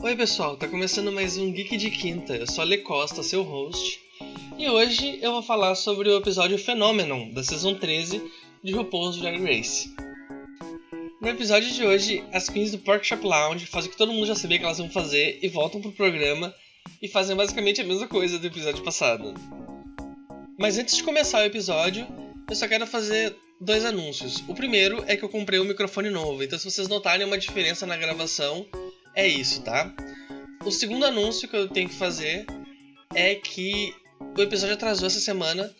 Oi pessoal, tá começando mais um Geek de Quinta. Eu sou a Le Costa, seu host, e hoje eu vou falar sobre o episódio Phenomenon da Season 13 de RuPaul's Drag Race. No episódio de hoje, as queens do Pork Shop Lounge fazem o que todo mundo já sabia que elas iam fazer e voltam pro programa e fazem basicamente a mesma coisa do episódio passado. Mas antes de começar o episódio, eu só quero fazer dois anúncios. O primeiro é que eu comprei um microfone novo, então se vocês notarem uma diferença na gravação, é isso, tá? O segundo anúncio que eu tenho que fazer é que o episódio atrasou essa semana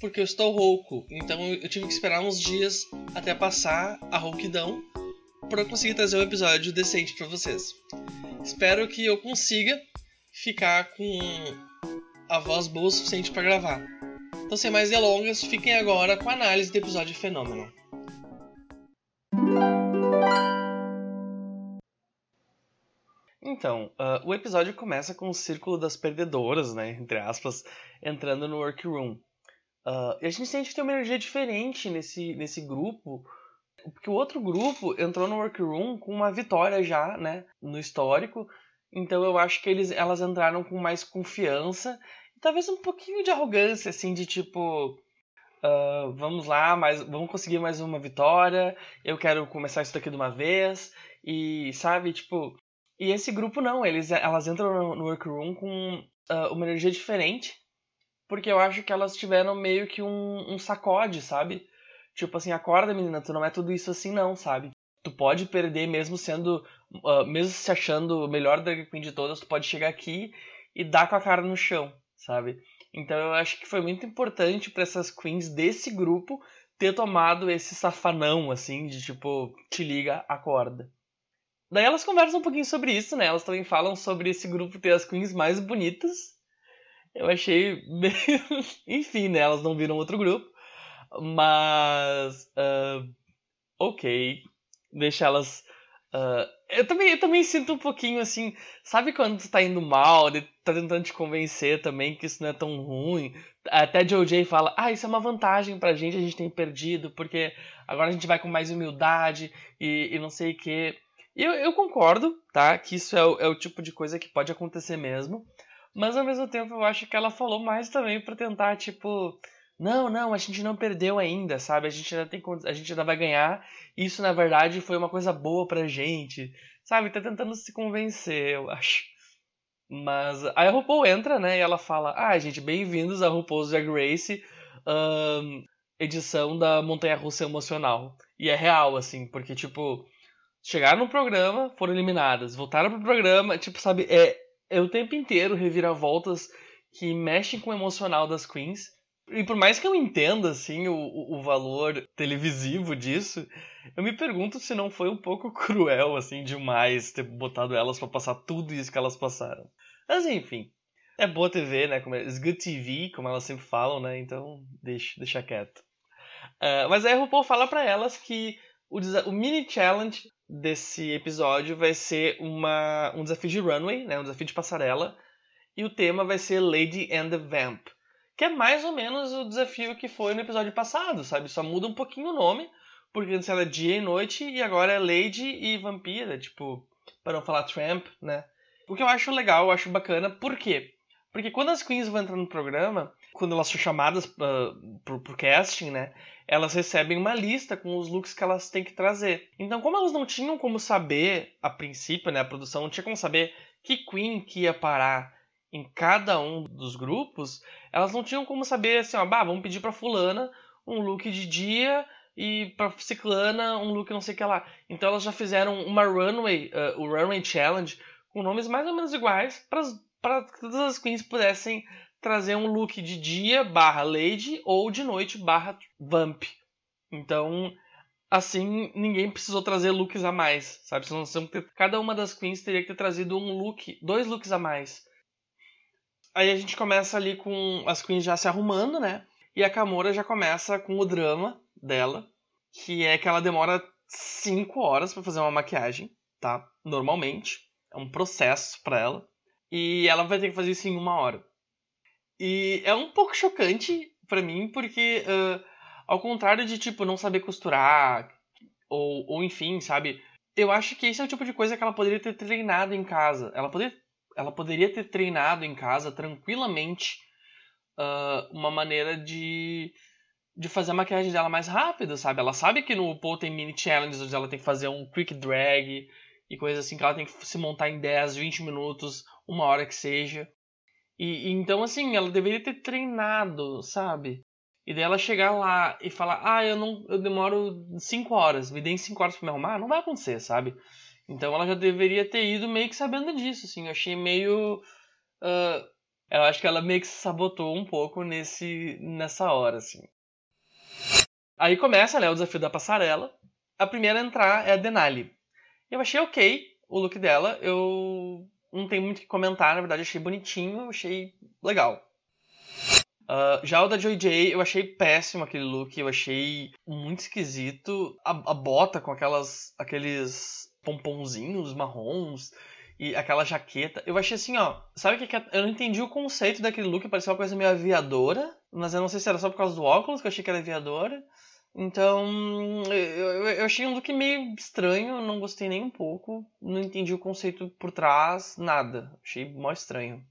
porque eu estou rouco. Então eu tive que esperar uns dias até passar a rouquidão para conseguir trazer um episódio decente para vocês. Espero que eu consiga ficar com a voz boa o suficiente para gravar. Então, sem mais delongas, fiquem agora com a análise do episódio Fenômeno. Então, uh, o episódio começa com o círculo das perdedoras, né, entre aspas, entrando no workroom. Uh, e a gente sente que tem uma energia diferente nesse, nesse grupo, porque o outro grupo entrou no workroom com uma vitória já, né, no histórico. Então eu acho que eles, elas entraram com mais confiança e talvez um pouquinho de arrogância, assim, de tipo, uh, vamos lá, mas vamos conseguir mais uma vitória. Eu quero começar isso daqui de uma vez e sabe, tipo, e esse grupo não, eles, elas entram no, no workroom com uh, uma energia diferente, porque eu acho que elas tiveram meio que um, um sacode, sabe? Tipo assim, acorda menina, tu não é tudo isso assim não, sabe? Tu pode perder mesmo sendo, uh, mesmo se achando o melhor drag queen de todas, tu pode chegar aqui e dar com a cara no chão, sabe? Então eu acho que foi muito importante para essas queens desse grupo ter tomado esse safanão, assim, de tipo, te liga, acorda. Daí elas conversam um pouquinho sobre isso, né? Elas também falam sobre esse grupo ter as queens mais bonitas. Eu achei. Enfim, né? Elas não viram outro grupo. Mas. Uh, ok. Deixa elas. Uh, eu, também, eu também sinto um pouquinho assim. Sabe quando tu tá indo mal, tá tentando te convencer também que isso não é tão ruim? Até Joe fala: Ah, isso é uma vantagem pra gente, a gente tem perdido, porque agora a gente vai com mais humildade e, e não sei o que. Eu, eu concordo, tá? Que isso é o, é o tipo de coisa que pode acontecer mesmo. Mas ao mesmo tempo eu acho que ela falou mais também para tentar, tipo, não, não, a gente não perdeu ainda, sabe? A gente ainda tem a gente ainda vai ganhar. Isso na verdade foi uma coisa boa pra gente. Sabe? Tá tentando se convencer, eu acho. Mas aí a RuPaul entra, né? E ela fala: Ah, gente, bem-vindos a RuPaul's Drag Race, um, edição da Montanha Russa Emocional. E é real, assim, porque, tipo, chegaram no programa, foram eliminadas, voltaram pro programa, tipo, sabe, é, é o tempo inteiro reviravoltas que mexem com o emocional das queens. E por mais que eu entenda, assim, o, o valor televisivo disso, eu me pergunto se não foi um pouco cruel, assim, demais ter botado elas para passar tudo isso que elas passaram. Mas enfim, é boa TV, né? Como é, it's good TV, como elas sempre falam, né? Então, deixa, deixa quieto. Uh, mas aí a RuPaul fala para elas que o, o mini challenge desse episódio vai ser uma, um desafio de runway, né, um desafio de passarela, e o tema vai ser Lady and the Vamp, que é mais ou menos o desafio que foi no episódio passado, sabe? Só muda um pouquinho o nome, porque antes era dia e noite e agora é Lady e Vampira, tipo, para não falar Tramp, né? O que eu acho legal, eu acho bacana, por quê? Porque quando as queens vão entrar no programa, quando elas são chamadas uh, pro, pro casting, né? elas recebem uma lista com os looks que elas têm que trazer. Então, como elas não tinham como saber, a princípio, né, a produção não tinha como saber que Queen que ia parar em cada um dos grupos, elas não tinham como saber assim, ó, bah, vamos pedir para fulana um look de dia e para ciclana um look não sei o que lá. Então elas já fizeram uma runway, uh, o runway challenge com nomes mais ou menos iguais para que todas as queens pudessem trazer um look de dia barra lady ou de noite barra vamp. Então, assim, ninguém precisou trazer looks a mais, sabe? Senão, cada uma das queens teria que ter trazido um look, dois looks a mais. Aí a gente começa ali com as queens já se arrumando, né? E a Kamora já começa com o drama dela, que é que ela demora 5 horas para fazer uma maquiagem, tá? Normalmente. É um processo para ela. E ela vai ter que fazer isso em uma hora. E é um pouco chocante para mim, porque uh, ao contrário de, tipo, não saber costurar, ou, ou enfim, sabe? eu acho que esse é o tipo de coisa que ela poderia ter treinado em casa. Ela, poder, ela poderia ter treinado em casa tranquilamente uh, uma maneira de, de fazer a maquiagem dela mais rápida, sabe? Ela sabe que no Paul tem mini challenges onde ela tem que fazer um quick drag e coisas assim, que ela tem que se montar em 10, 20 minutos, uma hora que seja. E, e então, assim, ela deveria ter treinado, sabe? E daí ela chegar lá e falar, ah, eu não. eu demoro 5 horas, me deem 5 horas pra me arrumar, não vai acontecer, sabe? Então ela já deveria ter ido meio que sabendo disso, assim. Eu achei meio. Uh, eu acho que ela meio que se sabotou um pouco nesse, nessa hora, assim. Aí começa, né, o desafio da passarela. A primeira a entrar é a Denali. Eu achei ok o look dela. Eu não tenho muito o que comentar, na verdade, achei bonitinho, achei legal. Uh, já o da Joy J, eu achei péssimo aquele look, eu achei muito esquisito. A, a bota com aquelas, aqueles pomponzinhos marrons e aquela jaqueta. Eu achei assim, ó. Sabe o que, eu não entendi o conceito daquele look, parecia uma coisa meio aviadora, mas eu não sei se era só por causa do óculos que eu achei que era aviadora. Então, eu, eu achei um look meio estranho, não gostei nem um pouco, não entendi o conceito por trás, nada. Achei mó estranho.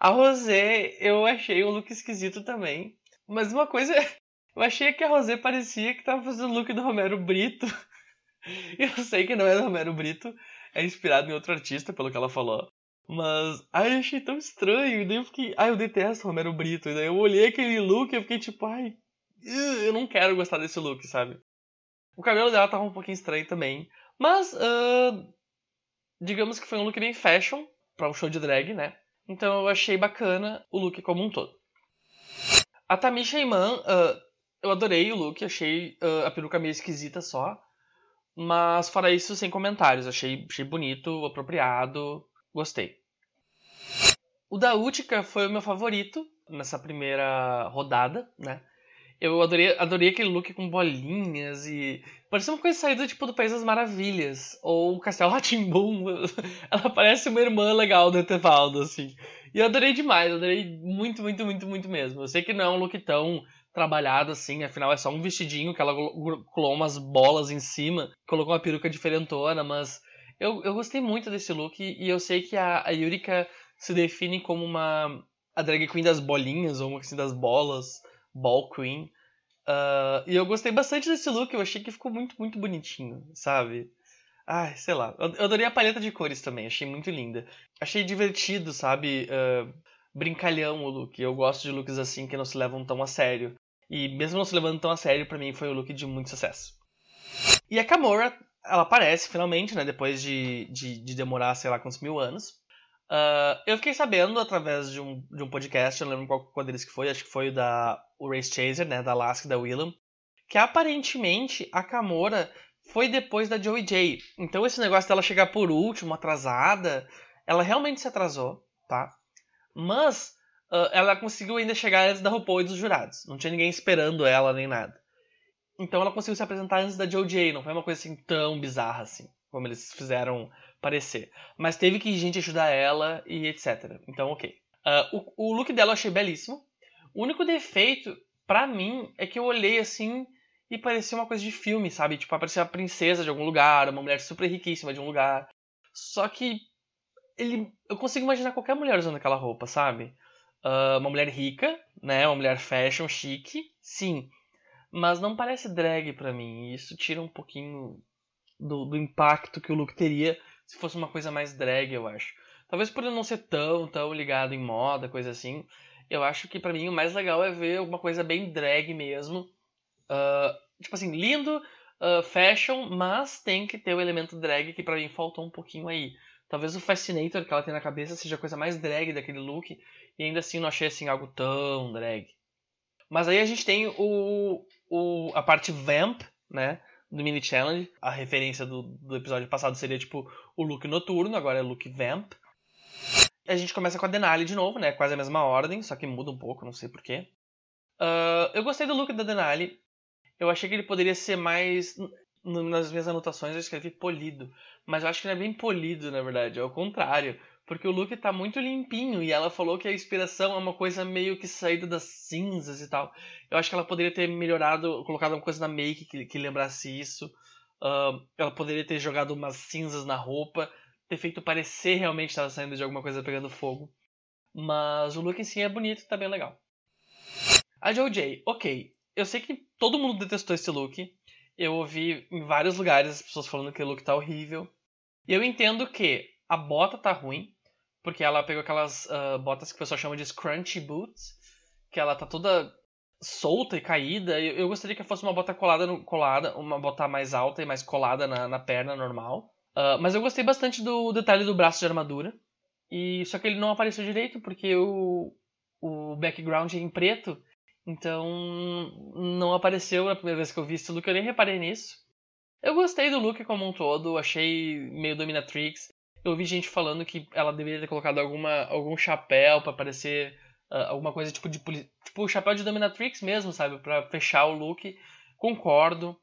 A Rosé, eu achei um look esquisito também. Mas uma coisa, eu achei que a Rosé parecia que tava fazendo o look do Romero Brito. Eu sei que não é do Romero Brito, é inspirado em outro artista, pelo que ela falou. Mas, ai, eu achei tão estranho. E daí eu fiquei, ai, eu detesto Romero Brito. E daí eu olhei aquele look e eu fiquei tipo, ai, eu não quero gostar desse look, sabe? O cabelo dela tava um pouquinho estranho também. Mas, uh, digamos que foi um look bem fashion para um show de drag, né? Então eu achei bacana o look como um todo. A Tamisha Iman, uh, eu adorei o look, achei uh, a peruca meio esquisita só. Mas fora isso, sem comentários. Achei, achei bonito, apropriado, gostei. O da Utica foi o meu favorito nessa primeira rodada, né? Eu adorei, adorei aquele look com bolinhas e. Parecia uma coisa saída tipo do País das Maravilhas. Ou o Castelo Ratimbum. Ela parece uma irmã legal do Etevaldo, assim. E eu adorei demais, adorei muito, muito, muito, muito mesmo. Eu sei que não é um look tão trabalhado assim, afinal é só um vestidinho que ela colou umas bolas em cima, colocou uma peruca diferentona, mas eu, eu gostei muito desse look e eu sei que a, a Yurika se define como uma a drag queen das bolinhas, ou assim, das bolas. Ball Queen. Uh, e eu gostei bastante desse look, eu achei que ficou muito, muito bonitinho, sabe? Ai, sei lá. Eu, adorei a paleta de cores também, achei muito linda. Achei divertido, sabe? Uh, brincalhão o look. Eu gosto de looks assim que não se levam tão a sério. E mesmo não se levando tão a sério, para mim foi um look de muito sucesso. E a Kamora, ela aparece finalmente, né? Depois de, de, de demorar, sei lá, quantos mil anos. Uh, eu fiquei sabendo através de um, de um podcast, eu não lembro qual, qual deles que foi, acho que foi o da o Race Chaser, né, da Alaska e da Willam, que aparentemente a Kamora foi depois da Joey J. Então esse negócio dela chegar por último, atrasada, ela realmente se atrasou, tá? Mas uh, ela conseguiu ainda chegar antes da RuPaul e dos jurados. Não tinha ninguém esperando ela nem nada. Então ela conseguiu se apresentar antes da Joey J. Não foi uma coisa assim tão bizarra assim, como eles fizeram parecer. Mas teve que gente ajudar ela e etc. Então, ok. Uh, o, o look dela eu achei belíssimo. O único defeito, para mim, é que eu olhei assim e parecia uma coisa de filme, sabe? Tipo, aparecia uma princesa de algum lugar, uma mulher super riquíssima de um lugar. Só que ele, eu consigo imaginar qualquer mulher usando aquela roupa, sabe? Uh, uma mulher rica, né? Uma mulher fashion, chique, sim. Mas não parece drag para mim. Isso tira um pouquinho do, do impacto que o look teria se fosse uma coisa mais drag, eu acho. Talvez por eu não ser tão, tão ligado em moda, coisa assim. Eu acho que para mim o mais legal é ver alguma coisa bem drag mesmo. Uh, tipo assim, lindo, uh, fashion, mas tem que ter o elemento drag que para mim faltou um pouquinho aí. Talvez o Fascinator que ela tem na cabeça seja a coisa mais drag daquele look. E ainda assim não achei assim algo tão drag. Mas aí a gente tem o, o, a parte vamp, né? do mini challenge. A referência do, do episódio passado seria tipo o look noturno, agora é look vamp. A gente começa com a Denali de novo, né? Quase a mesma ordem, só que muda um pouco, não sei porquê. Uh, eu gostei do look da Denali. Eu achei que ele poderia ser mais. Nas minhas anotações eu escrevi polido. Mas eu acho que não é bem polido, na verdade. É o contrário. Porque o look tá muito limpinho e ela falou que a inspiração é uma coisa meio que saída das cinzas e tal. Eu acho que ela poderia ter melhorado, colocado uma coisa na make que, que lembrasse isso. Uh, ela poderia ter jogado umas cinzas na roupa, ter feito parecer realmente estar saindo de alguma coisa pegando fogo. Mas o look em si é bonito e tá bem legal. A JoJ, ok. Eu sei que todo mundo detestou esse look. Eu ouvi em vários lugares as pessoas falando que o look tá horrível. E eu entendo que a bota tá ruim, porque ela pegou aquelas uh, botas que o pessoal chama de scrunchy boots, que ela tá toda solta e caída. Eu, eu gostaria que fosse uma bota colada, no, colada, uma bota mais alta e mais colada na, na perna normal. Uh, mas eu gostei bastante do detalhe do braço de armadura. E só que ele não apareceu direito porque o, o background é em preto. Então não apareceu na primeira vez que eu vi esse look, eu nem reparei nisso. Eu gostei do look como um todo, achei meio dominatrix. Eu vi gente falando que ela deveria ter colocado alguma, algum chapéu para parecer uh, alguma coisa tipo de tipo chapéu de dominatrix mesmo, sabe, para fechar o look. Concordo.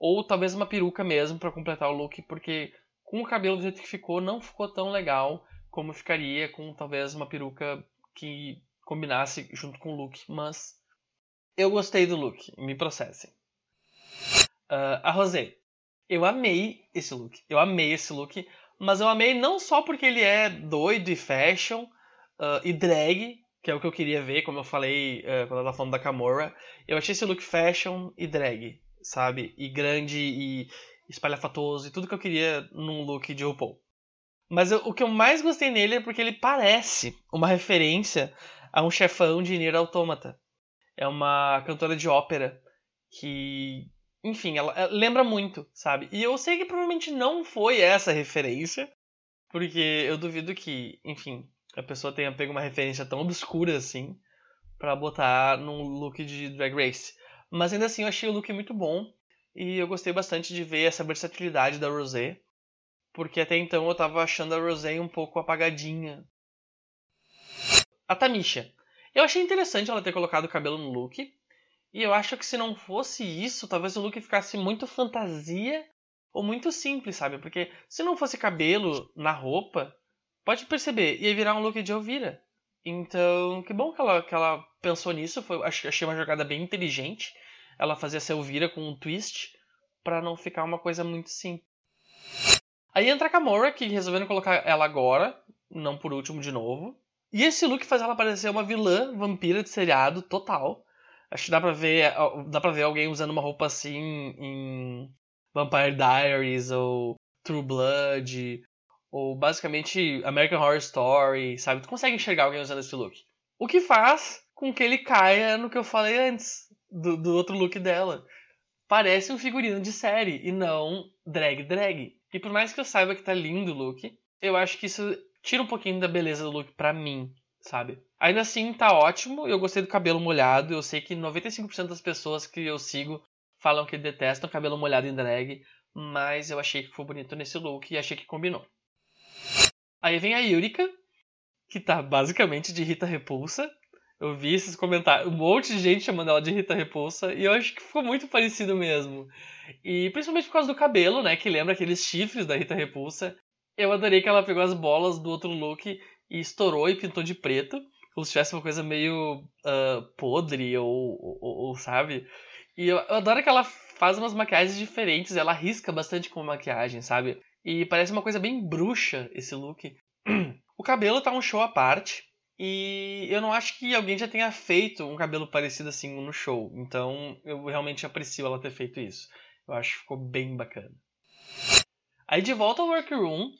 Ou talvez uma peruca mesmo para completar o look, porque com o cabelo do jeito que ficou não ficou tão legal como ficaria com talvez uma peruca que combinasse junto com o look, mas eu gostei do look, me processem. Uh, a Rosé, eu amei esse look, eu amei esse look, mas eu amei não só porque ele é doido e fashion uh, e drag, que é o que eu queria ver, como eu falei uh, quando eu tava falando da Camorra. Eu achei esse look fashion e drag, sabe? E grande e espalhafatoso e tudo que eu queria num look de RuPaul. Mas eu, o que eu mais gostei nele é porque ele parece uma referência a um chefão de Nier Automata. É uma cantora de ópera que enfim, ela, ela, lembra muito, sabe? E eu sei que provavelmente não foi essa referência, porque eu duvido que, enfim, a pessoa tenha pego uma referência tão obscura assim para botar num look de Drag Race. Mas ainda assim eu achei o look muito bom e eu gostei bastante de ver essa versatilidade da Rosé, porque até então eu tava achando a Rosé um pouco apagadinha. A Tamisha. Eu achei interessante ela ter colocado o cabelo no look, e eu acho que se não fosse isso, talvez o look ficasse muito fantasia ou muito simples, sabe? Porque se não fosse cabelo na roupa, pode perceber, ia virar um look de Elvira. Então, que bom que ela, que ela pensou nisso. Foi, achei uma jogada bem inteligente. Ela fazia essa Elvira com um twist para não ficar uma coisa muito simples. Aí entra a Kamora, que resolvendo colocar ela agora, não por último de novo. E esse look faz ela parecer uma vilã vampira de seriado total. Acho que dá pra ver, dá pra ver alguém usando uma roupa assim em Vampire Diaries ou True Blood ou basicamente American Horror Story, sabe? Tu consegue enxergar alguém usando esse look. O que faz com que ele caia no que eu falei antes, do, do outro look dela. Parece um figurino de série e não drag drag. E por mais que eu saiba que tá lindo o look, eu acho que isso tira um pouquinho da beleza do look pra mim, sabe? Ainda assim, tá ótimo. Eu gostei do cabelo molhado. Eu sei que 95% das pessoas que eu sigo falam que detestam cabelo molhado em drag. Mas eu achei que ficou bonito nesse look e achei que combinou. Aí vem a Yurika, que tá basicamente de Rita Repulsa. Eu vi esses comentários, um monte de gente chamando ela de Rita Repulsa, e eu acho que ficou muito parecido mesmo. E principalmente por causa do cabelo, né, que lembra aqueles chifres da Rita Repulsa. Eu adorei que ela pegou as bolas do outro look e estourou e pintou de preto como se tivesse uma coisa meio uh, podre ou, ou, ou, sabe? E eu, eu, adoro que ela faz umas maquiagens diferentes, ela risca bastante com maquiagem, sabe? E parece uma coisa bem bruxa esse look. o cabelo tá um show à parte. E eu não acho que alguém já tenha feito um cabelo parecido assim no show. Então eu realmente aprecio ela ter feito isso. Eu acho que ficou bem bacana. Aí de volta ao workroom,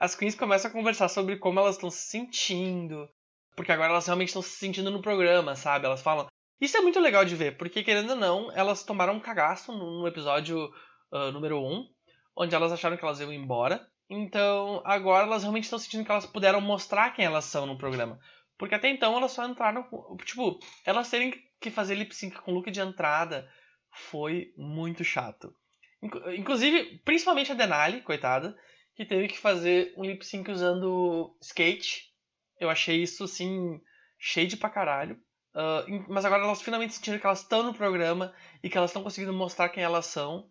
as queens começam a conversar sobre como elas estão se sentindo, porque agora elas realmente estão se sentindo no programa, sabe? Elas falam. Isso é muito legal de ver, porque querendo ou não, elas tomaram um cagaço no, episódio uh, número 1, onde elas acharam que elas iam embora. Então agora elas realmente estão sentindo que elas puderam mostrar quem elas são no programa. Porque até então elas só entraram. Tipo, elas terem que fazer lip sync com look de entrada foi muito chato. Inclusive, principalmente a Denali, coitada, que teve que fazer um lip sync usando skate eu achei isso, assim, cheio de pra caralho. Uh, mas agora elas finalmente sentiram que elas estão no programa e que elas estão conseguindo mostrar quem elas são.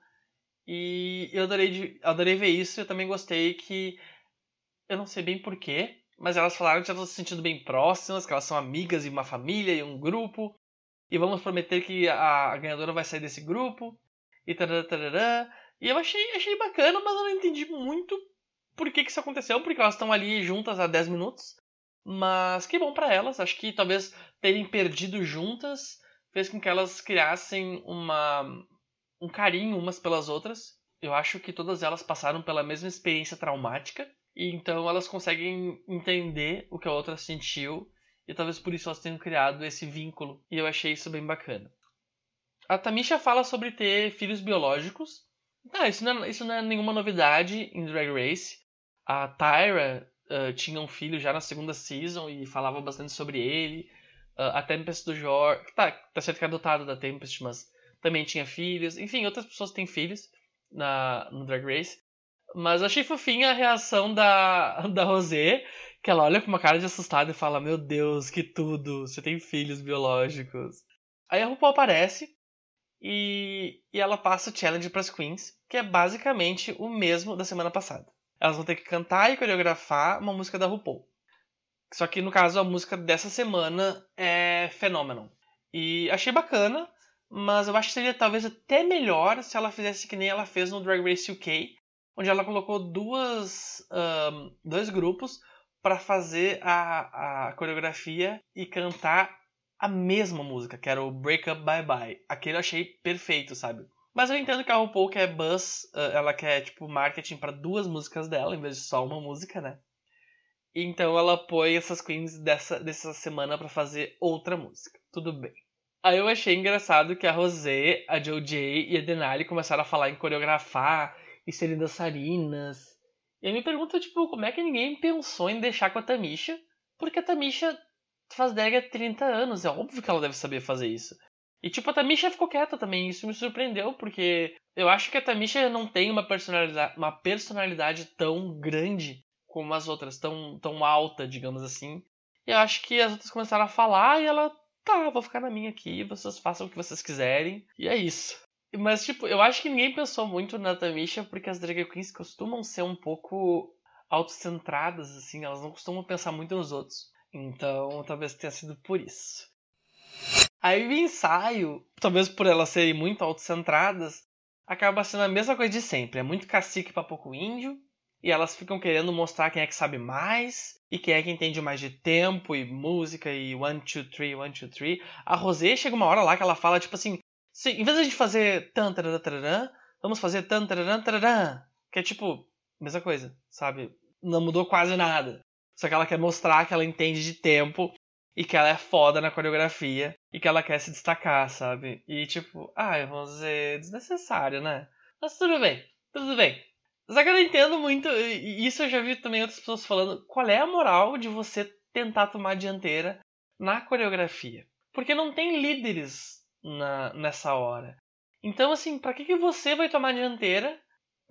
E eu adorei, adorei ver isso. Eu também gostei que. Eu não sei bem porquê, mas elas falaram que elas estão se sentindo bem próximas, que elas são amigas e uma família e um grupo. E vamos prometer que a, a ganhadora vai sair desse grupo. E tarará, tarará. E eu achei, achei bacana, mas eu não entendi muito por que, que isso aconteceu, porque elas estão ali juntas há 10 minutos. Mas que bom para elas. Acho que talvez terem perdido juntas fez com que elas criassem uma, um carinho umas pelas outras. Eu acho que todas elas passaram pela mesma experiência traumática. E então elas conseguem entender o que a outra sentiu. E talvez por isso elas tenham criado esse vínculo. E eu achei isso bem bacana. A Tamisha fala sobre ter filhos biológicos. Ah, isso não, é, isso não é nenhuma novidade em Drag Race. A Tyra uh, tinha um filho já na segunda season e falava bastante sobre ele. Uh, a Tempest do Jorge. Tá, tá certo que é adotado da Tempest, mas também tinha filhos. Enfim, outras pessoas têm filhos na, no Drag Race. Mas achei fofinha a reação da, da Rosé, que ela olha com uma cara de assustada e fala: Meu Deus, que tudo, você tem filhos biológicos. Aí a RuPaul aparece e, e ela passa o challenge para as queens, que é basicamente o mesmo da semana passada. Elas vão ter que cantar e coreografar uma música da RuPaul. Só que no caso a música dessa semana é Phenomenon. E achei bacana, mas eu acho que seria talvez até melhor se ela fizesse que nem ela fez no Drag Race UK, onde ela colocou duas, um, dois grupos para fazer a, a coreografia e cantar a mesma música, que era o Break Up Bye Bye. Aquele eu achei perfeito, sabe? Mas eu entendo que a RuPaul quer buzz, ela quer, tipo, marketing para duas músicas dela, em vez de só uma música, né? Então ela põe essas queens dessa, dessa semana para fazer outra música. Tudo bem. Aí eu achei engraçado que a Rosé, a JoJ e a Denali começaram a falar em coreografar e serem dançarinas. E aí me pergunta, tipo, como é que ninguém pensou em deixar com a Tamisha? Porque a Tamisha faz drag há 30 anos, é óbvio que ela deve saber fazer isso. E tipo, a Tamisha ficou quieta também, isso me surpreendeu, porque eu acho que a Tamisha não tem uma personalidade, uma personalidade tão grande como as outras, tão, tão alta, digamos assim. E eu acho que as outras começaram a falar e ela, tá, vou ficar na minha aqui, vocês façam o que vocês quiserem. E é isso. Mas, tipo, eu acho que ninguém pensou muito na Tamisha porque as drag queens costumam ser um pouco autocentradas, assim, elas não costumam pensar muito nos outros. Então, talvez tenha sido por isso. Aí o ensaio, talvez por elas serem muito autocentradas, acaba sendo a mesma coisa de sempre. É muito cacique pra pouco índio, e elas ficam querendo mostrar quem é que sabe mais, e quem é que entende mais de tempo, e música, e one, two, three, one, two, three. A Rosé chega uma hora lá que ela fala, tipo assim, em vez de fazer tan, vamos fazer tan. Que é tipo, mesma coisa, sabe? Não mudou quase nada. Só que ela quer mostrar que ela entende de tempo e que ela é foda na coreografia e que ela quer se destacar, sabe? E tipo, ai, vamos dizer, desnecessário, né? Mas tudo bem, tudo bem. Só que eu não entendo muito, e isso eu já vi também outras pessoas falando, qual é a moral de você tentar tomar a dianteira na coreografia? Porque não tem líderes na, nessa hora. Então, assim, para que, que você vai tomar dianteira?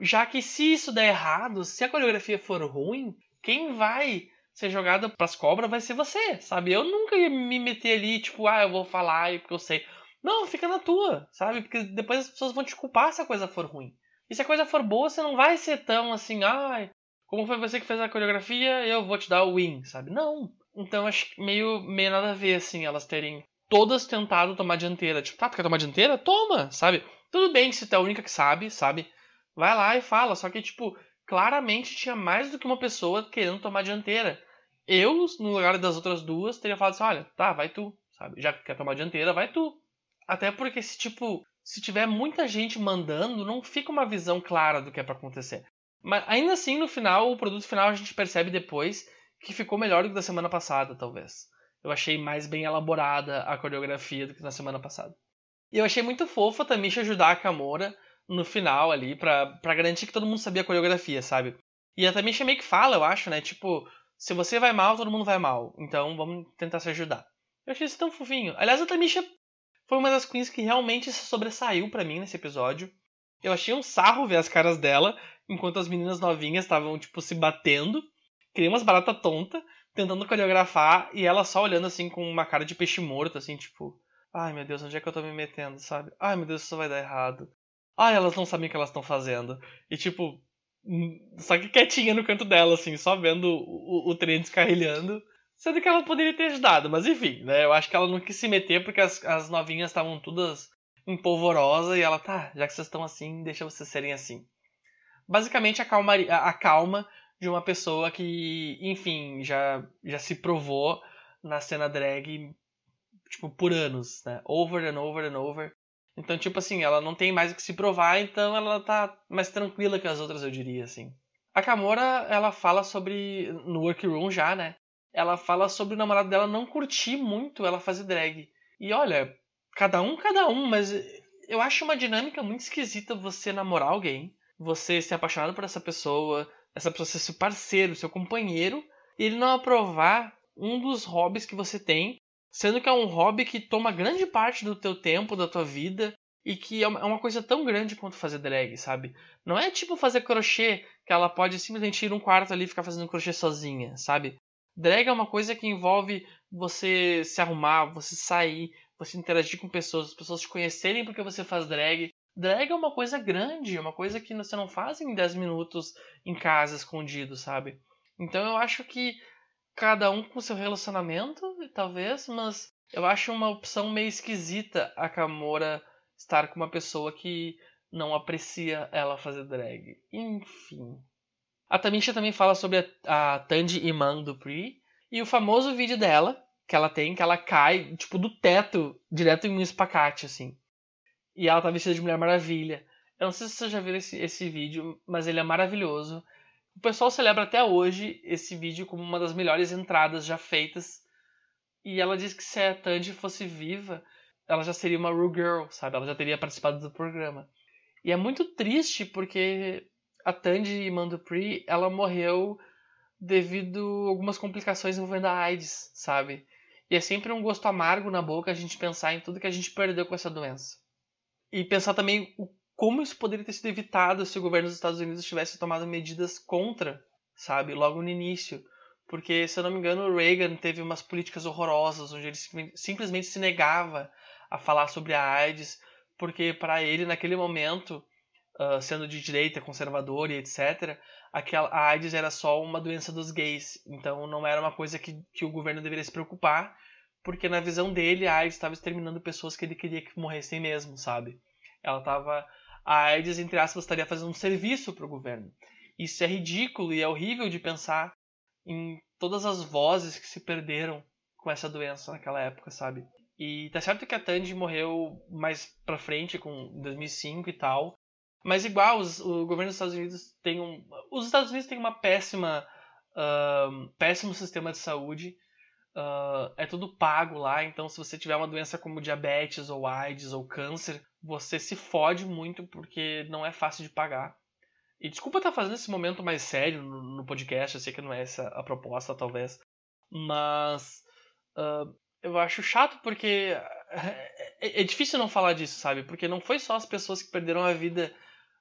Já que se isso der errado, se a coreografia for ruim, quem vai ser jogada pras cobras vai ser você, sabe? Eu nunca ia me meter ali, tipo, ah, eu vou falar porque eu sei. Não, fica na tua, sabe? Porque depois as pessoas vão te culpar se a coisa for ruim. E se a coisa for boa, você não vai ser tão assim, ai, como foi você que fez a coreografia, eu vou te dar o win, sabe? Não. Então acho meio, meio nada a ver, assim, elas terem todas tentado tomar dianteira. Tipo, tá, tu quer tomar dianteira? Toma, sabe? Tudo bem se tu é a única que sabe, sabe? Vai lá e fala. Só que, tipo, claramente tinha mais do que uma pessoa querendo tomar dianteira. Eu, no lugar das outras duas, teria falado assim: olha, tá, vai tu, sabe? Já que quer tomar dianteira, vai tu. Até porque se, tipo, se tiver muita gente mandando, não fica uma visão clara do que é para acontecer. Mas ainda assim, no final, o produto final a gente percebe depois que ficou melhor do que da semana passada, talvez. Eu achei mais bem elaborada a coreografia do que na semana passada. E eu achei muito fofa a Tamisha ajudar a Kamora no final ali, pra, pra garantir que todo mundo sabia a coreografia, sabe? E a Tamisha meio que fala, eu acho, né? Tipo, se você vai mal, todo mundo vai mal. Então vamos tentar se ajudar. Eu achei isso tão fofinho. Aliás, a Tamisha foi uma das queens que realmente se sobressaiu para mim nesse episódio. Eu achei um sarro ver as caras dela, enquanto as meninas novinhas estavam, tipo, se batendo. Criei umas barata tonta, tentando coreografar, e ela só olhando assim com uma cara de peixe morto, assim, tipo. Ai meu Deus, onde é que eu tô me metendo, sabe? Ai meu Deus, isso vai dar errado. Ai, elas não sabem o que elas estão fazendo. E tipo, hum, só que quietinha no canto dela, assim, só vendo o, o, trem descarrilhando. Sendo que ela poderia ter ajudado, mas enfim, né? Eu acho que ela não quis se meter porque as, as novinhas estavam todas empolvorosa e ela, tá, já que vocês estão assim, deixa vocês serem assim. Basicamente a a calma de uma pessoa que, enfim, já, já se provou na cena drag, tipo, por anos, né? Over and over and over. Então, tipo assim, ela não tem mais o que se provar, então ela tá mais tranquila que as outras, eu diria, assim. A Kamora, ela fala sobre, no workroom já, né? Ela fala sobre o namorado dela não curtir muito ela fazer drag. E olha, cada um, cada um, mas eu acho uma dinâmica muito esquisita você namorar alguém, você ser apaixonado por essa pessoa, essa pessoa ser seu parceiro, seu companheiro, e ele não aprovar um dos hobbies que você tem, sendo que é um hobby que toma grande parte do teu tempo, da tua vida, e que é uma é coisa tão grande quanto fazer drag, sabe? Não é tipo fazer crochê, que ela pode simplesmente ir num quarto ali e ficar fazendo crochê sozinha, sabe? Drag é uma coisa que envolve você se arrumar, você sair, você interagir com pessoas, as pessoas te conhecerem porque você faz drag. Drag é uma coisa grande, é uma coisa que você não faz em 10 minutos em casa escondido, sabe? Então eu acho que cada um com seu relacionamento, talvez, mas eu acho uma opção meio esquisita a Kamora estar com uma pessoa que não aprecia ela fazer drag. Enfim. A Tamisha também fala sobre a, a Tandy Iman do Pri. E o famoso vídeo dela, que ela tem, que ela cai, tipo, do teto, direto em um espacate, assim. E ela tá vestida de Mulher Maravilha. Eu não sei se você já viu esse, esse vídeo, mas ele é maravilhoso. O pessoal celebra até hoje esse vídeo como uma das melhores entradas já feitas. E ela diz que se a Tandy fosse viva, ela já seria uma Rue Girl, sabe? Ela já teria participado do programa. E é muito triste porque a Tandy Mandupri, ela morreu devido a algumas complicações envolvendo a AIDS, sabe? E é sempre um gosto amargo na boca a gente pensar em tudo que a gente perdeu com essa doença. E pensar também o, como isso poderia ter sido evitado se o governo dos Estados Unidos tivesse tomado medidas contra, sabe? Logo no início. Porque, se eu não me engano, o Reagan teve umas políticas horrorosas onde ele simplesmente se negava a falar sobre a AIDS, porque para ele, naquele momento, uh, sendo de direita, conservador e etc., aquela, a AIDS era só uma doença dos gays. Então não era uma coisa que, que o governo deveria se preocupar, porque na visão dele a AIDS estava exterminando pessoas que ele queria que morressem mesmo, sabe? Ela estava. A AIDS, entre aspas, estaria fazendo um serviço para o governo. Isso é ridículo e é horrível de pensar em todas as vozes que se perderam com essa doença naquela época, sabe? E tá certo que a Tandy morreu mais pra frente, com 2005 e tal, mas igual, os, o governo dos Estados Unidos tem um. Os Estados Unidos têm uma péssima. Uh, péssimo sistema de saúde. Uh, é tudo pago lá, então se você tiver uma doença como diabetes ou AIDS ou câncer, você se fode muito porque não é fácil de pagar. E desculpa estar fazendo esse momento mais sério no, no podcast, eu sei que não é essa a proposta, talvez. Mas uh, eu acho chato porque é, é, difícil não falar disso, sabe? Porque não foi só as pessoas que perderam a vida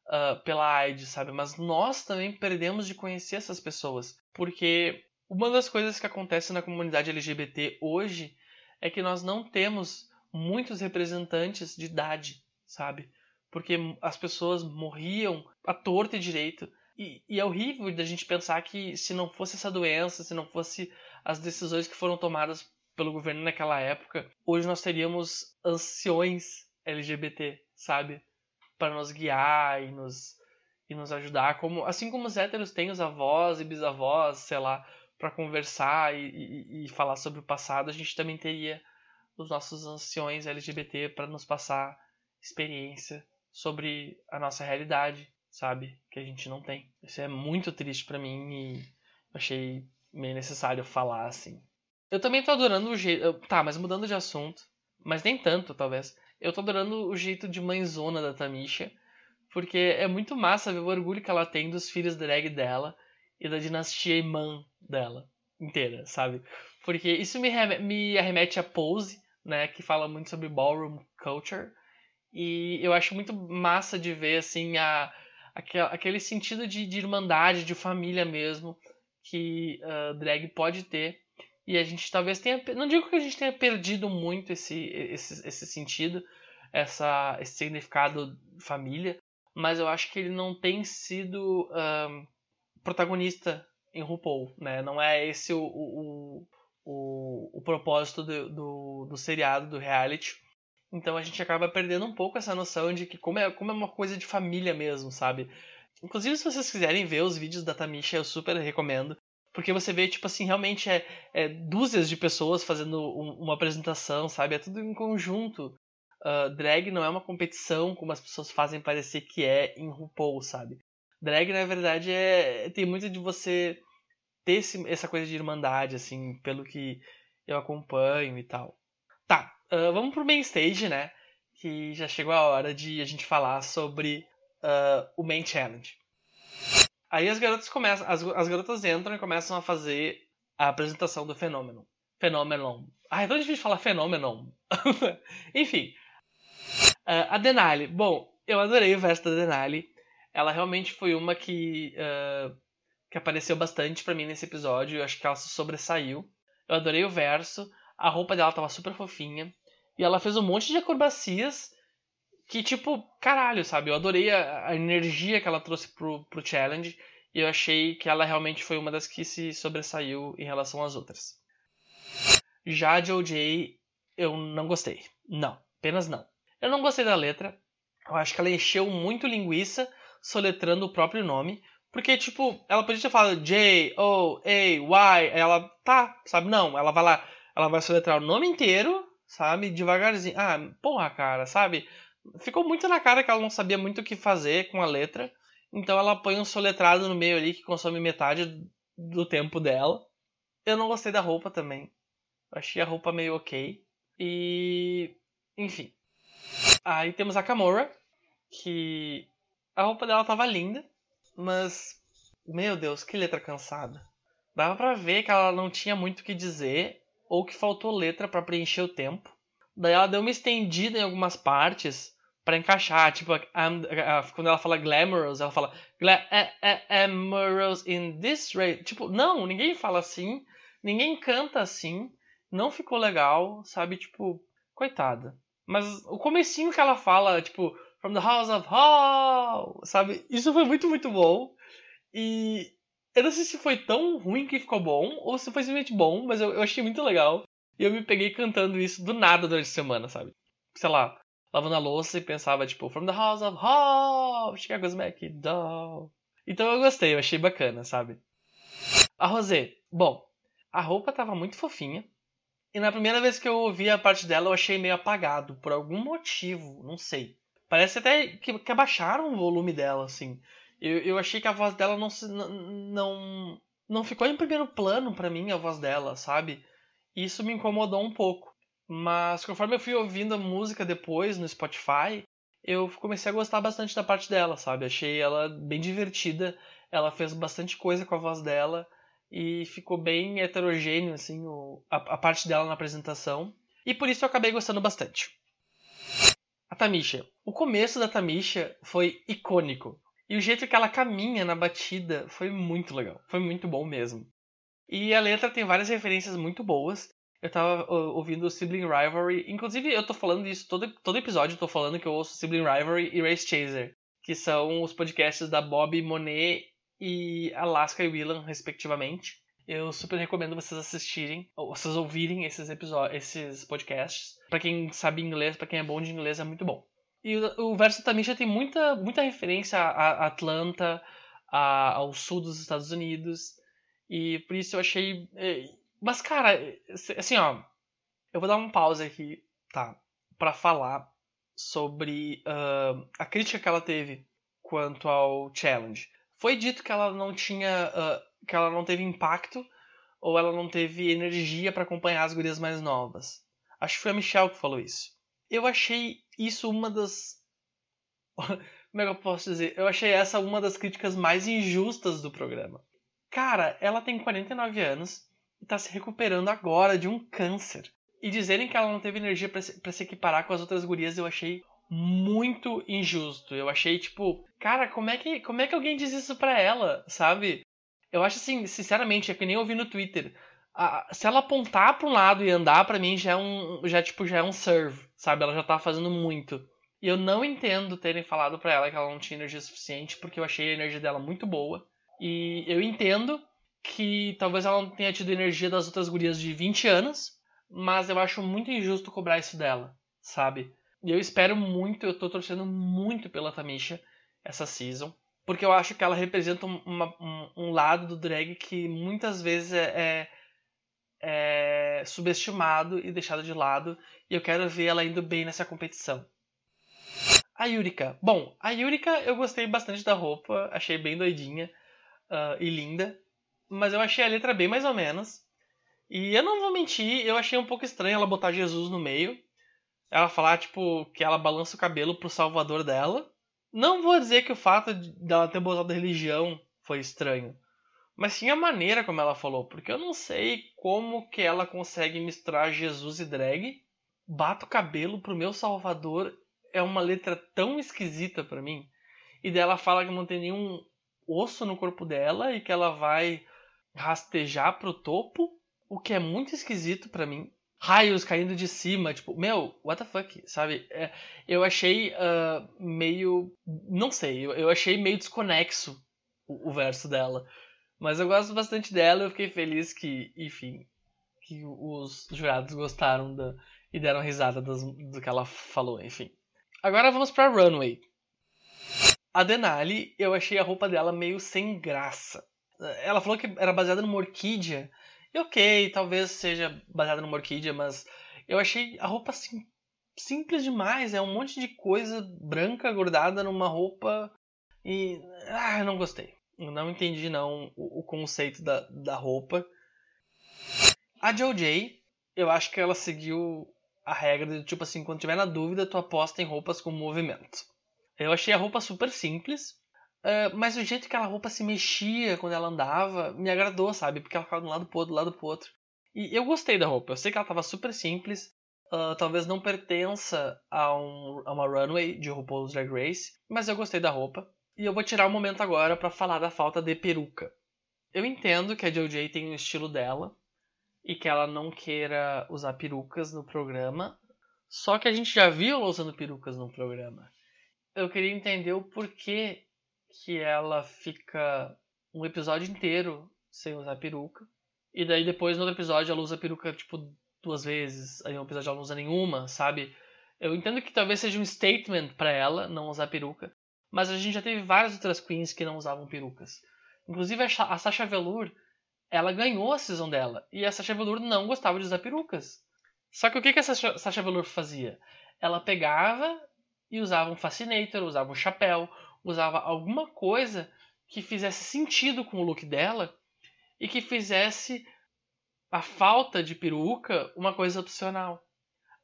uh, pela AIDS, sabe? Mas nós também perdemos de conhecer essas pessoas. Porque uma das coisas que acontece na comunidade LGBT hoje é que nós não temos muitos representantes de idade, sabe? Porque as pessoas morriam à torta e direito. E, e é horrível da gente pensar que se não fosse essa doença, se não fosse as decisões que foram tomadas pelo governo naquela época, hoje nós teríamos anciões LGBT, sabe? para nos guiar e nos, e nos ajudar, como assim como os héteros têm os avós e bisavós, sei lá, para conversar e, e, e, falar sobre o passado, a gente também teria os nossos anciões LGBT para nos passar experiência sobre a nossa realidade, sabe? Que a gente não tem. Isso é muito triste para mim e achei meio necessário falar assim. Eu também tô adorando o jeito. Tá, mas mudando de assunto. Mas nem tanto, talvez. Eu tô adorando o jeito de mãezona da Tamisha, porque é muito massa ver o orgulho que ela tem dos filhos drag dela e da dinastia imã dela inteira, sabe? Porque isso me, me arremete a Pose, né, que fala muito sobre ballroom culture, e eu acho muito massa de ver, assim, a, aquele sentido de, de irmandade, de família mesmo, que uh, drag pode ter e a gente talvez tenha. Não digo que a gente tenha perdido muito esse, esse, esse sentido, essa, esse significado família, mas eu acho que ele não tem sido um, protagonista em RuPaul, né? Não é esse o, o, o, o propósito do, do, do seriado, do reality. Então a gente acaba perdendo um pouco essa noção de que como é, como é uma coisa de família mesmo, sabe? Inclusive, se vocês quiserem ver os vídeos da Tamisha, eu super recomendo. Porque você vê, tipo assim, realmente é, é dúzias de pessoas fazendo um, uma apresentação, sabe? É tudo em conjunto. Uh, drag não é uma competição como as pessoas fazem parecer que é em RuPaul, sabe? Drag, na verdade, é tem muito de você ter esse, essa coisa de irmandade, assim, pelo que eu acompanho e tal. Tá, uh, vamos pro main stage, né? Que já chegou a hora de a gente falar sobre uh, o main challenge. Aí as garotas começam, as, as garotas entram e começam a fazer a apresentação do fenômeno. Fenômeno. Ah, é tão difícil falar fenômeno. Enfim. Uh, a Denali. Bom, eu adorei o verso da Denali. Ela realmente foi uma que, uh, que apareceu bastante para mim nesse episódio. Eu acho que ela se sobressaiu. Eu adorei o verso. A roupa dela tava super fofinha. E ela fez um monte de acrobacias que, tipo, caralho, sabe? Eu adorei a, a, energia que ela trouxe pro, pro challenge e eu achei que ela realmente foi uma das que se sobressaiu em relação às outras. Já a JoJ, eu não gostei. Não, apenas não. Eu não gostei da letra. Eu acho que ela encheu muito linguiça soletrando o próprio nome. Porque, tipo, ela podia ter falado J, O, A, Y. Ela, tá, sabe? Não, ela vai lá, ela vai soletrar o nome inteiro, sabe? Devagarzinho. Ah, porra, cara, sabe? ficou muito na cara que ela não sabia muito o que fazer com a letra. Então ela põe um soletrado no meio ali que consome metade do tempo dela. Eu não gostei da roupa também. Achei a roupa meio ok. E. Enfim. Aí temos a Kamora, que a roupa dela tava linda, mas. Meu Deus, que letra cansada. Dava pra ver que ela não tinha muito o que dizer, ou que faltou letra para preencher o tempo. Daí ela deu uma estendida em algumas partes para encaixar. Tipo, quando ela fala glamorous, ela fala glamorous in this way. Tipo, não, ninguém fala assim. Ninguém canta assim. Não ficou legal, sabe? Tipo, coitada. Mas o comecinho que ela fala, tipo, from the house of Hall, sabe? Isso foi muito, muito bom. E eu não sei se foi tão ruim que ficou bom, ou se foi simplesmente bom, mas eu, eu achei muito legal. E eu me peguei cantando isso do nada durante a semana, sabe? Sei lá, lavando a louça e pensava, tipo, From the House of Hall, Chicago's McDowell. Então eu gostei, eu achei bacana, sabe? A Rosé, bom, a roupa tava muito fofinha. E na primeira vez que eu ouvi a parte dela, eu achei meio apagado, por algum motivo, não sei. Parece até que, que abaixaram o volume dela, assim. Eu, eu achei que a voz dela não, não, não ficou em primeiro plano para mim, a voz dela, sabe? Isso me incomodou um pouco. Mas conforme eu fui ouvindo a música depois no Spotify, eu comecei a gostar bastante da parte dela, sabe? Achei ela bem divertida. Ela fez bastante coisa com a voz dela e ficou bem heterogêneo, assim, o, a, a parte dela na apresentação. E por isso eu acabei gostando bastante. A Tamisha. O começo da Tamisha foi icônico. E o jeito que ela caminha na batida foi muito legal. Foi muito bom mesmo. E a letra tem várias referências muito boas. Eu tava ouvindo Sibling Rivalry. Inclusive, eu tô falando isso todo, todo episódio, eu tô falando que eu ouço Sibling Rivalry e Race Chaser. Que são os podcasts da Bob Monet e Alaska e Willan, respectivamente. Eu super recomendo vocês assistirem, ou vocês ouvirem esses episódios, esses podcasts. Para quem sabe inglês, para quem é bom de inglês, é muito bom. E o, o verso também já tem muita, muita referência a Atlanta, a, ao sul dos Estados Unidos. E por isso eu achei. Eh, mas, cara, assim, ó. Eu vou dar uma pausa aqui, tá? para falar sobre uh, a crítica que ela teve quanto ao challenge. Foi dito que ela não tinha. Uh, que ela não teve impacto ou ela não teve energia para acompanhar as gurias mais novas. Acho que foi a Michelle que falou isso. Eu achei isso uma das. Como é que eu posso dizer? Eu achei essa uma das críticas mais injustas do programa. Cara, ela tem 49 anos e tá se recuperando agora de um câncer. E dizerem que ela não teve energia para se, pra se equiparar com as outras gurias, eu achei muito injusto. Eu achei, tipo, cara, como é que, como é que alguém diz isso pra ela, sabe? Eu acho assim, sinceramente, é que nem eu vi no Twitter. A, se ela apontar para um lado e andar, para mim já é um, já tipo, já é um serve, sabe? Ela já tá fazendo muito. E eu não entendo terem falado para ela que ela não tinha energia suficiente, porque eu achei a energia dela muito boa. E eu entendo que talvez ela não tenha tido energia das outras gurias de 20 anos, mas eu acho muito injusto cobrar isso dela, sabe? E eu espero muito, eu tô torcendo muito pela Tamisha essa season. Porque eu acho que ela representa uma, um, um, lado do drag que muitas vezes é, é, é subestimado e deixado de lado. E eu quero ver ela indo bem nessa competição. A Yurika. Bom, a Yurika eu gostei bastante da roupa, achei bem doidinha uh, e linda. Mas eu achei a letra bem mais ou menos. E eu não vou mentir, eu achei um pouco estranho ela botar Jesus no meio. Ela falar, tipo, que ela balança o cabelo pro salvador dela. Não vou dizer que o fato dela ter botado religião foi estranho. Mas sim a maneira como ela falou. Porque eu não sei como que ela consegue misturar Jesus e drag. Bato o cabelo pro meu salvador é uma letra tão esquisita para mim. E dela fala que não tem nenhum osso no corpo dela e que ela vai rastejar pro topo o que é muito esquisito para mim. Raios caindo de cima, tipo, meu, what the fuck, sabe? É, eu achei uh, meio. Não sei, eu, eu, achei meio desconexo o, o, verso dela. Mas eu gosto bastante dela eu fiquei feliz que, enfim, que os jurados gostaram da, e deram risada das, do que ela falou, enfim. Agora vamos pra Runway. A Denali, eu achei a roupa dela meio sem graça. Ela falou que era baseada numa orquídea, e ok, talvez seja baseada numa orquídea, mas eu achei a roupa simples demais. É um monte de coisa branca grudada numa roupa e. Ah, eu não gostei. Eu não entendi não o, o conceito da, da roupa. A JoJ, eu acho que ela seguiu a regra de tipo assim, quando tiver na dúvida, tu aposta em roupas com movimento. Eu achei a roupa super simples, Uh, mas o jeito que aquela roupa se mexia quando ela andava me agradou, sabe? Porque ela ficava de um lado pro outro, do lado pro outro. E eu gostei da roupa. Eu sei que ela tava super simples. Uh, talvez não pertença a, um, a, uma runway de RuPaul's Drag Race. Mas eu gostei da roupa. E eu vou tirar um momento agora para falar da falta de peruca. Eu entendo que a JoJ tem o estilo dela. E que ela não queira usar perucas no programa. Só que a gente já viu ela usando perucas no programa. Eu queria entender o porquê que ela fica um episódio inteiro sem usar peruca. E daí depois no outro episódio ela usa peruca tipo duas vezes, aí no episódio ela não usa nenhuma, sabe? Eu entendo que talvez seja um statement para ela não usar peruca, mas a gente já teve várias outras queens que não usavam perucas. Inclusive a Sasha Velour, ela ganhou a season dela e a Sasha Velour não gostava de usar perucas. Só que o que, que a Sasha, Velour fazia? Ela pegava e usava um fascinator, usava um chapéu, usava alguma coisa que fizesse sentido com o look dela e que fizesse a falta de peruca uma coisa opcional.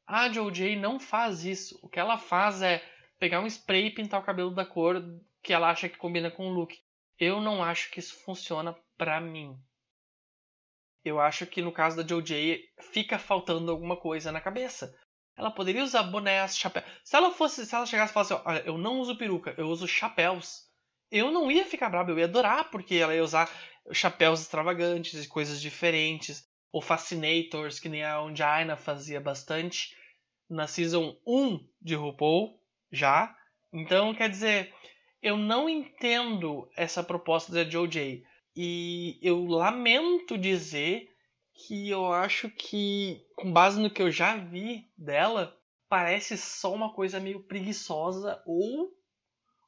A JoJ não faz isso. O que ela faz é pegar um spray e pintar o cabelo da cor que ela acha que combina com o look. Eu não acho que isso funciona pra mim. Eu acho que no caso da JoJ fica faltando alguma coisa na cabeça. Ela poderia usar bonés, chapéus. Se ela fosse, se ela chegasse e falasse, olha, eu não uso peruca, eu uso chapéus. Eu não ia ficar bravo, eu ia adorar, porque ela ia usar chapéus extravagantes, coisas diferentes, ou fascinators, que nem a Ongina fazia bastante na season 1 de RuPaul, já. Então, quer dizer, eu não entendo essa proposta da JoJ. E eu lamento dizer que eu acho que, com base no que eu já vi dela, parece só uma coisa meio preguiçosa ou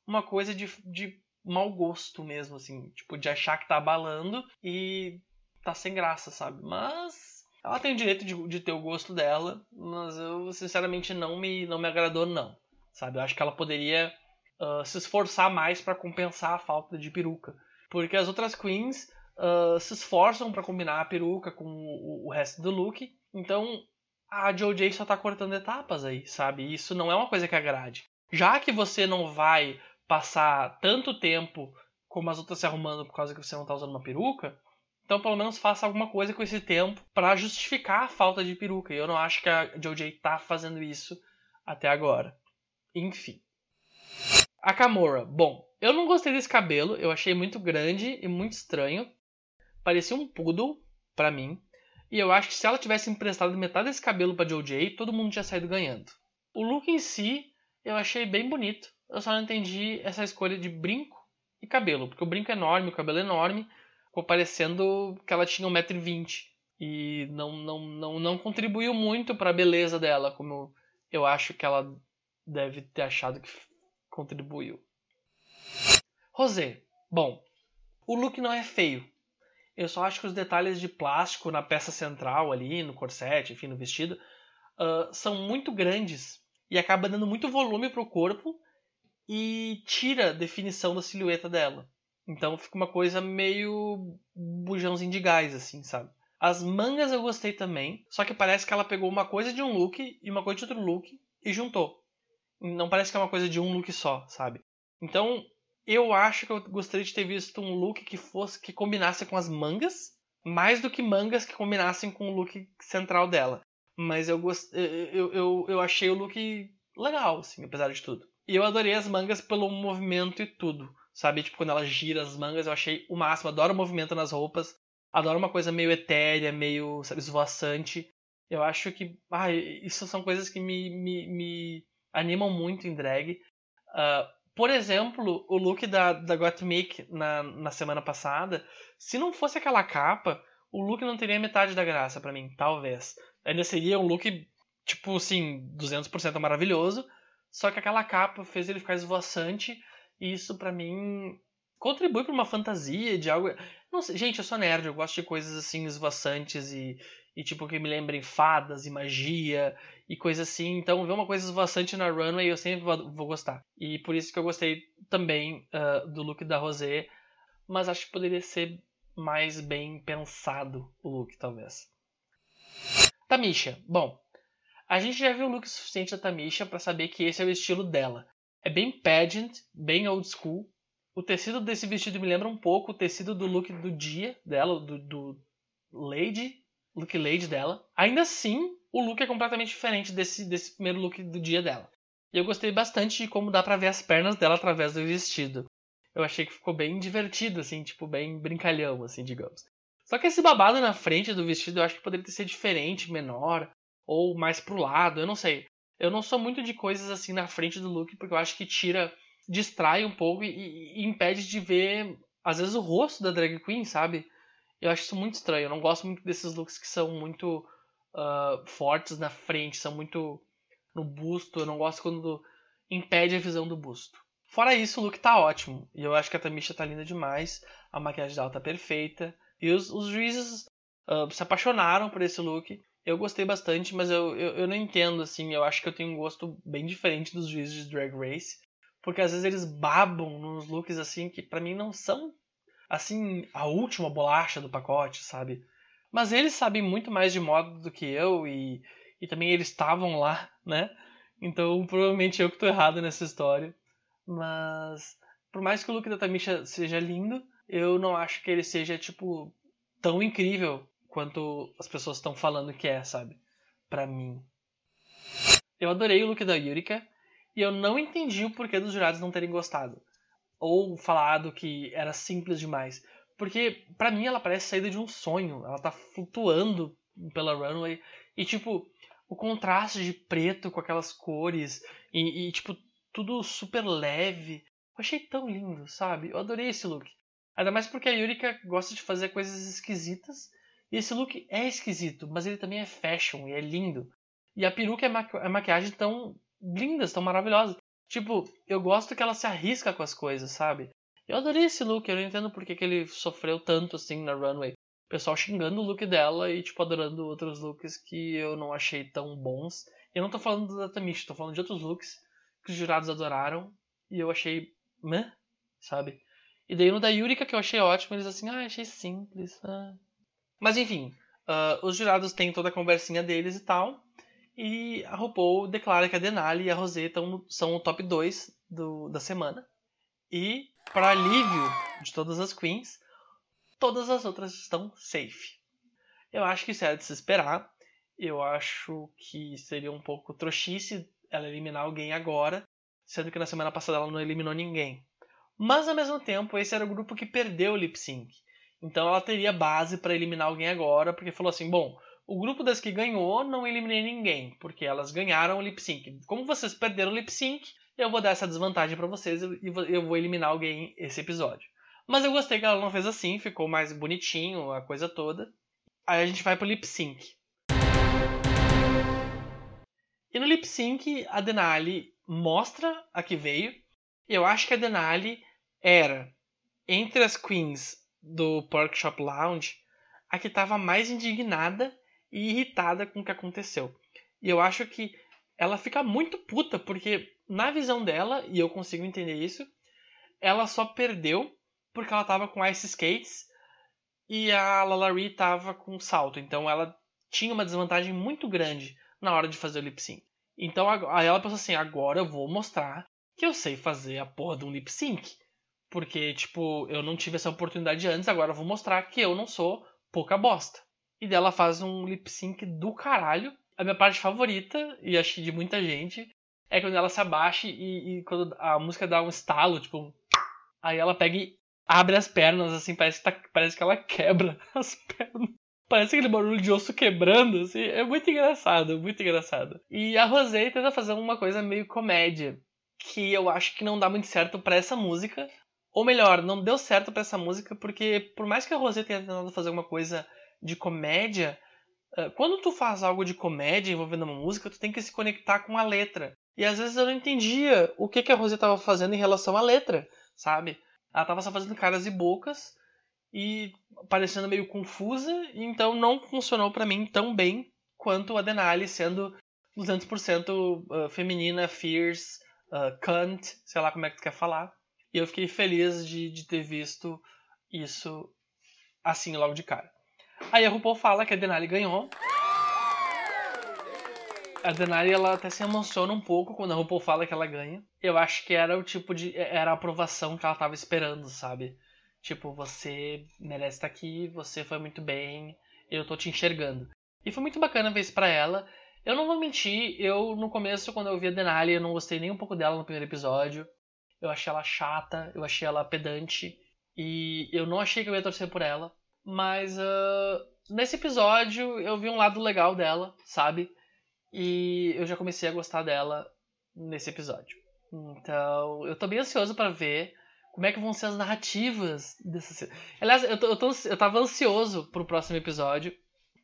uma coisa de, de mau gosto mesmo, assim. Tipo, de achar que tá abalando e tá sem graça, sabe? Mas ela tem o direito de, de ter o gosto dela, mas eu, sinceramente, não me, não me agradou, não. Sabe? Eu acho que ela poderia uh, se esforçar mais para compensar a falta de peruca. Porque as outras queens uh, se esforçam para combinar a peruca com o, o, resto do look. Então a JoJ só tá cortando etapas aí, sabe? Isso não é uma coisa que agrade. Já que você não vai passar tanto tempo como as outras se arrumando por causa que você não tá usando uma peruca, então pelo menos faça alguma coisa com esse tempo para justificar a falta de peruca. E eu não acho que a JoJ tá fazendo isso até agora. Enfim. A Kamora. Bom, eu não gostei desse cabelo, eu achei muito grande e muito estranho parecia um poodle para mim. E eu acho que se ela tivesse emprestado metade desse cabelo para JoJ, todo mundo tinha saído ganhando. O look em si, eu achei bem bonito. Eu só não entendi essa escolha de brinco e cabelo, porque o brinco é enorme, o cabelo é enorme, ficou parecendo que ela tinha 1,20m. E não, não, não, não contribuiu muito para a beleza dela, como eu acho que ela deve ter achado que contribuiu. Rosé. Bom, o look não é feio. Eu só acho que os detalhes de plástico na peça central ali, no corset, enfim, no vestido, uh, são muito grandes e acaba dando muito volume pro corpo e tira a definição da silhueta dela. Então fica uma coisa meio bujãozinho de gás, assim, sabe? As mangas eu gostei também, só que parece que ela pegou uma coisa de um look e uma coisa de outro look e juntou. Não parece que é uma coisa de um look só, sabe? Então, eu acho que eu gostaria de ter visto um look que fosse que combinasse com as mangas, mais do que mangas que combinassem com o look central dela. Mas eu, gost... eu, eu, eu achei o look legal, assim, apesar de tudo. E eu adorei as mangas pelo movimento e tudo. Sabe? Tipo, quando ela gira as mangas, eu achei o máximo. Adoro o movimento nas roupas. Adoro uma coisa meio etérea, meio, sabe, esvoaçante. Eu acho que. Ah, isso são coisas que me, me, me animam muito em drag. Uh, por exemplo, o look da, da Gottmik na, na semana passada, se não fosse aquela capa, o look não teria metade da graça para mim, talvez. Ainda seria um look, tipo assim, 200% maravilhoso, só que aquela capa fez ele ficar esvoaçante, e isso para mim contribui para uma fantasia de algo. Sei, gente, eu sou nerd, eu gosto de coisas assim esvoaçantes e, e tipo que me lembrem fadas e magia e coisa assim. Então, ver uma coisa esvoaçante na runway eu sempre vou, gostar. E por isso que eu gostei também uh, do look da Rosé, mas acho que poderia ser mais bem pensado o look, talvez. Tamisha. Bom, a gente já viu o look suficiente da Tamisha para saber que esse é o estilo dela. É bem pageant, bem old school. O tecido desse vestido me lembra um pouco o tecido do look do dia dela, do, do Lady, look Lady dela. Ainda assim, o look é completamente diferente desse, desse primeiro look do dia dela. E eu gostei bastante de como dá pra ver as pernas dela através do vestido. Eu achei que ficou bem divertido, assim, tipo, bem brincalhão, assim, digamos. Só que esse babado na frente do vestido eu acho que poderia ter sido diferente, menor, ou mais pro lado, eu não sei. Eu não sou muito de coisas assim na frente do look, porque eu acho que tira, distrai um pouco e, e impede de ver, às vezes, o rosto da drag queen, sabe? Eu acho isso muito estranho. Eu não gosto muito desses looks que são muito uh, fortes na frente, são muito no busto. Eu não gosto quando impede a visão do busto. Fora isso, o look tá ótimo. E eu acho que a Tamisha tá linda demais. A maquiagem dela tá perfeita. E os, os juízes uh, se apaixonaram por esse look. Eu gostei bastante, mas eu, eu, eu, não entendo, assim. Eu acho que eu tenho um gosto bem diferente dos juízes de Drag Race. Porque às vezes eles babam nos looks, assim, que para mim não são, assim, a última bolacha do pacote, sabe? Mas eles sabem muito mais de moda do que eu e, e também eles estavam lá, né? Então provavelmente eu que tô errado nessa história. Mas por mais que o look da Tamisha seja lindo, eu não acho que ele seja, tipo, tão incrível quanto as pessoas estão falando que é, sabe? Pra mim. Eu adorei o look da Yurika e eu não entendi o porquê dos jurados não terem gostado. Ou falado que era simples demais. Porque para mim ela parece saída de um sonho. Ela tá flutuando pela runway. E tipo, o contraste de preto com aquelas cores. E, e tipo, tudo super leve. Eu achei tão lindo, sabe? Eu adorei esse look. Ainda mais porque a Yurika gosta de fazer coisas esquisitas e esse look é esquisito, mas ele também é fashion e é lindo. E a peruca e a, maqui a maquiagem tão lindas, tão maravilhosas. Tipo, eu gosto que ela se arrisca com as coisas, sabe? Eu adorei esse look, eu não entendo por que, que ele sofreu tanto assim na runway. O pessoal xingando o look dela e, tipo, adorando outros looks que eu não achei tão bons. Eu não tô falando da Tamish, tô falando de outros looks que os jurados adoraram e eu achei. meh, sabe? E daí no da Yurika, que eu achei ótimo, eles assim, ah, achei simples. Ah. Mas enfim, uh, os jurados têm toda a conversinha deles e tal. E a RuPaul declara que a Denali e a Rosé são o top 2 do, da semana. E, para alívio de todas as queens, todas as outras estão safe. Eu acho que isso é de se esperar. Eu acho que seria um pouco trouxice ela eliminar alguém agora, sendo que na semana passada ela não eliminou ninguém. Mas ao mesmo tempo, esse era o grupo que perdeu o lip sync. Então ela teria base para eliminar alguém agora, porque falou assim: bom, o grupo das que ganhou não eliminei ninguém, porque elas ganharam o lip sync. Como vocês perderam o lip sync, eu vou dar essa desvantagem para vocês e eu vou eliminar alguém esse episódio. Mas eu gostei que ela não fez assim, ficou mais bonitinho a coisa toda. Aí a gente vai pro lip sync. E no lip sync, a Denali mostra a que veio. E eu acho que a Denali era, entre as queens do Pork Shop Lounge, a que estava mais indignada e irritada com o que aconteceu. E eu acho que ela fica muito puta, porque na visão dela, e eu consigo entender isso, ela só perdeu porque ela tava com ice skates e a Lalari tava com salto. Então ela tinha uma desvantagem muito grande na hora de fazer o lip sync. Então aí ela pensou assim: agora eu vou mostrar que eu sei fazer a porra de um lip sync. Porque, tipo, eu não tive essa oportunidade antes, agora eu vou mostrar que eu não sou pouca bosta. E dela faz um lip sync do caralho. A minha parte favorita, e acho que de muita gente, é quando ela se abaixa e, e quando a música dá um estalo, tipo. Aí ela pega e abre as pernas, assim, parece que, tá, parece que ela quebra as pernas. Parece aquele barulho de osso quebrando, assim. É muito engraçado, muito engraçado. E a Rosé tenta fazer uma coisa meio comédia, que eu acho que não dá muito certo para essa música. Ou melhor, não deu certo para essa música, porque por mais que a Rosé tenha tentado fazer uma coisa de comédia, quando tu faz algo de comédia envolvendo uma música, tu tem que se conectar com a letra. E às vezes eu não entendia o que, que a Rosé estava fazendo em relação à letra, sabe? Ela estava só fazendo caras e bocas e parecendo meio confusa, então não funcionou para mim tão bem quanto a Denali sendo 200% ah, feminina, fierce, uh, cunt, sei lá como é que tu quer falar. E eu fiquei feliz de, de ter visto isso assim logo de cara. Aí a RuPaul fala que a Denali ganhou. A Denali ela até se emociona um pouco quando a RuPaul fala que ela ganha. Eu acho que era o tipo de. Era a aprovação que ela tava esperando, sabe? Tipo, você merece estar aqui, você foi muito bem, eu tô te enxergando. E foi muito bacana ver isso pra ela. Eu não vou mentir, eu no começo, quando eu vi a Denali, eu não gostei nem um pouco dela no primeiro episódio. Eu achei ela chata, eu achei ela pedante. E eu não achei que eu ia torcer por ela. Mas uh, nesse episódio eu vi um lado legal dela, sabe? E eu já comecei a gostar dela nesse episódio. Então, eu tô bem ansioso para ver como é que vão ser as narrativas dessa Aliás, eu, tô, eu, tô, eu tava ansioso pro próximo episódio,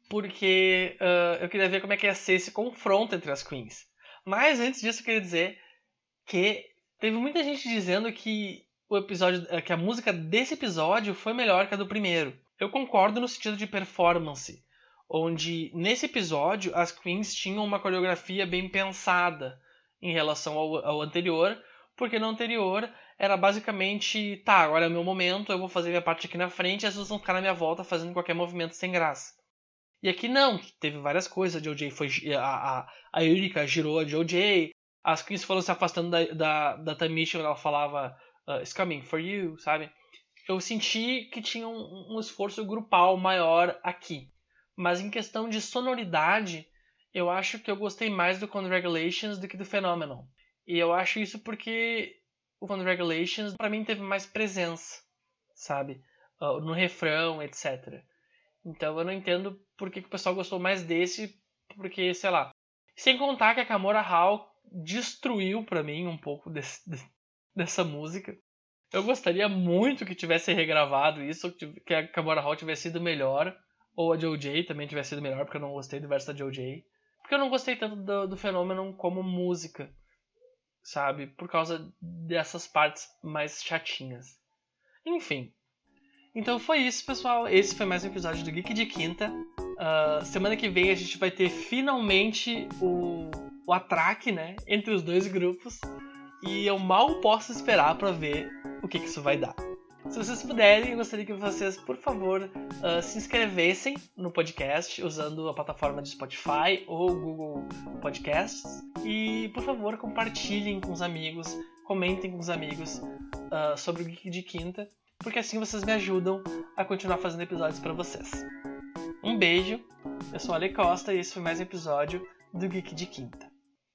porque uh, eu queria ver como é que ia ser esse confronto entre as queens. Mas antes disso, eu queria dizer que teve muita gente dizendo que o episódio, que a música desse episódio foi melhor que a do primeiro. Eu concordo no sentido de performance, onde nesse episódio as queens tinham uma coreografia bem pensada em relação ao, ao anterior, porque no anterior era basicamente, tá, agora é o meu momento, eu vou fazer minha parte aqui na frente e as pessoas vão ficar na minha volta fazendo qualquer movimento sem graça. E aqui não, teve várias coisas, a JoJ foi. A, a, a Eureka girou a JoJ, as queens foram se afastando da, da, da Tamisha quando ela falava uh, It's coming for you, sabe? Eu senti que tinha um, um esforço grupal maior aqui. Mas em questão de sonoridade, eu acho que eu gostei mais do Congratulations do que do Phenomenon. E eu acho isso porque o Congratulations para mim teve mais presença, sabe? Uh, no refrão, etc. Então eu não entendo por que, que o pessoal gostou mais desse, porque, sei lá. Sem contar que a Kamora Hall destruiu para mim um pouco desse, dessa música. Eu gostaria muito que tivesse regravado isso, que a Kamora Hall tivesse sido melhor. Ou a JoJ também tivesse sido melhor, porque eu não gostei do verso da JoJ. Porque eu não gostei tanto do, do fenômeno como música, sabe? Por causa dessas partes mais chatinhas. Enfim. Então foi isso, pessoal. Esse foi mais um episódio do Geek de Quinta. Uh, semana que vem a gente vai ter finalmente o, o atraque, né? Entre os dois grupos. E eu mal posso esperar para ver o que, que isso vai dar. Se vocês puderem, eu gostaria que vocês, por favor, uh, se inscrevessem no podcast usando a plataforma de Spotify ou Google Podcasts. E, por favor, compartilhem com os amigos, comentem com os amigos uh, sobre o Geek de Quinta, porque assim vocês me ajudam a continuar fazendo episódios para vocês. Um beijo, eu sou a Ale Costa e esse foi mais um episódio do Geek de Quinta.